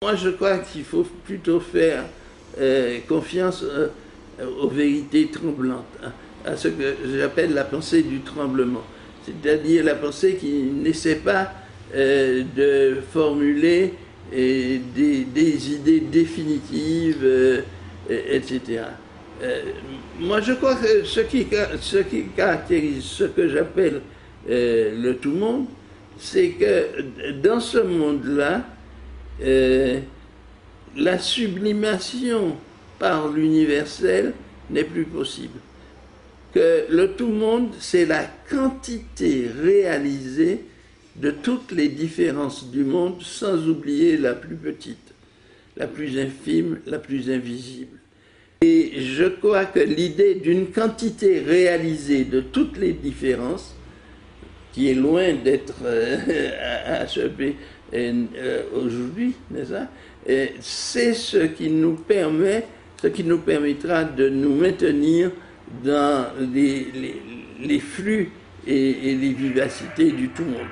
Moi, je crois qu'il faut plutôt faire euh, confiance euh, aux vérités tremblantes, hein, à ce que j'appelle la pensée du tremblement, c'est-à-dire la pensée qui n'essaie pas euh, de formuler des, des, idées définitives, etc. moi, je crois que ce qui, ce qui caractérise ce que j'appelle le tout monde, c'est que dans ce monde-là, euh, la sublimation par l'universel n'est plus possible. Que le tout monde, c'est la quantité réalisée de toutes les différences du monde, sans oublier la plus petite, la plus infime, la plus invisible. Et je crois que l'idée d'une quantité réalisée de toutes les différences, qui est loin d'être euh, achevée, euh, aujourd'hui, n'est-ce pas? C'est ce qui nous permet, ce qui nous permettra de nous maintenir dans les, les, flux et, et les vivacités du tout monde.